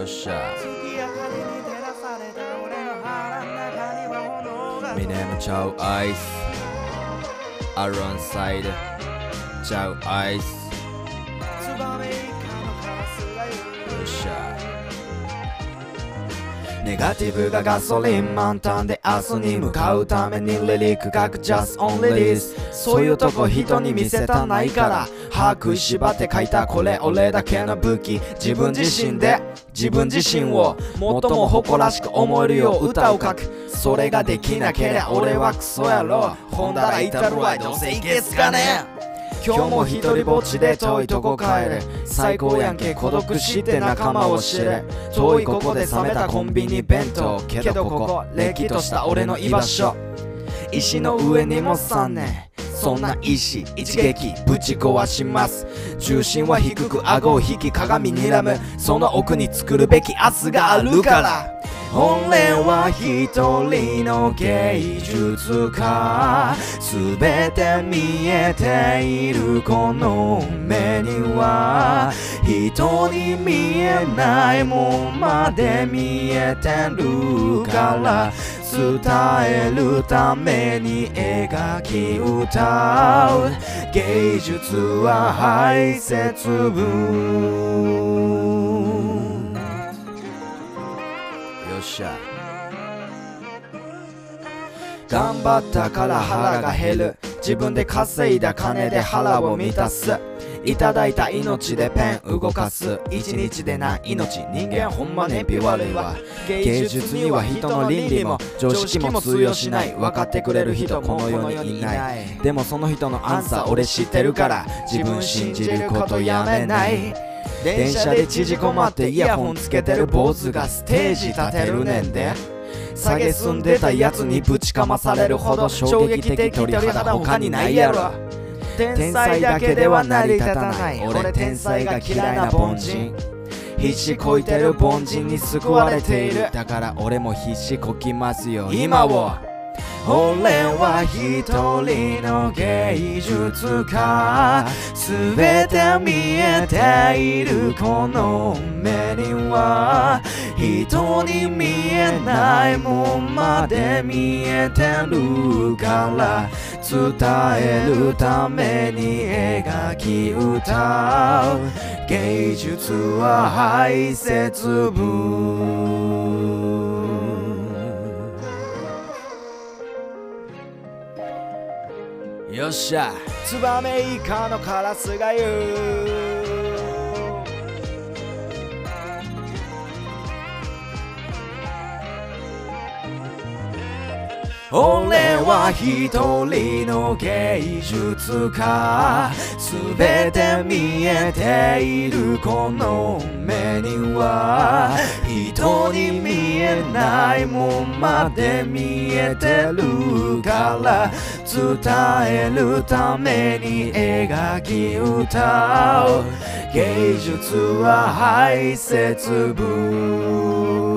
your shot. My name is Chow Ice. I run side Chow Ice. Your shot. ネガティブがガソリン満タンで明日に向かうためにリリック書く Just on release そういうとこ人に見せたないから歯食いしばって書いたこれ俺だけの武器。自分自身で自分自身を最も誇らしく思えるよう歌を書く。それができなけりゃ俺はクソやろほんだらいたるわいどうせいけすかね今日も一人ぼっちで遠いとこ帰る最高やんけ孤独して仲間を知れ。遠いここで冷めたコンビニ弁当。けどここれっきとした俺の居場所。石の上にも3年。そんな石一撃ぶち壊します。重心は低く顎を引き鏡にらむ。その奥に作るべき明日があるから。俺は一人の芸術家。すべて見えているこの目には。人に見えないもんまで見えてるから。伝えるために描き歌う。芸術は排泄分っしゃ。頑張ったから腹が減る。自分で稼いだ金で腹を満たす。いただいた命でペン動かす。一日でない命。人間ほんま燃費悪いわ芸術には人の倫理も常識も通用しない。分かってくれる人この世にいない。でもその人のアンサー俺知ってるから自分信じることやめない。電車で縮こまってイヤホンつけてる坊主がステージ立てるねんで。下げすんでたやつにぶちかまされるほど衝撃的鳥肌他にないやろ。天才だけでは成り立たない。俺天才が嫌いな凡人。必死こいてる凡人に救われている。だから俺も必死こきますよ。今を。俺は一人の芸術家。すべて見えているこの目には。人に見えないもんまで見えてるから。伝えるために描き歌う。芸術は排泄分よっしゃ。ツバメイカのカラスが言う。俺は一人の芸術家。すべて見えているこの目には。人に見えないもんまで見えてるから。伝えるために描き歌う。芸術は排泄分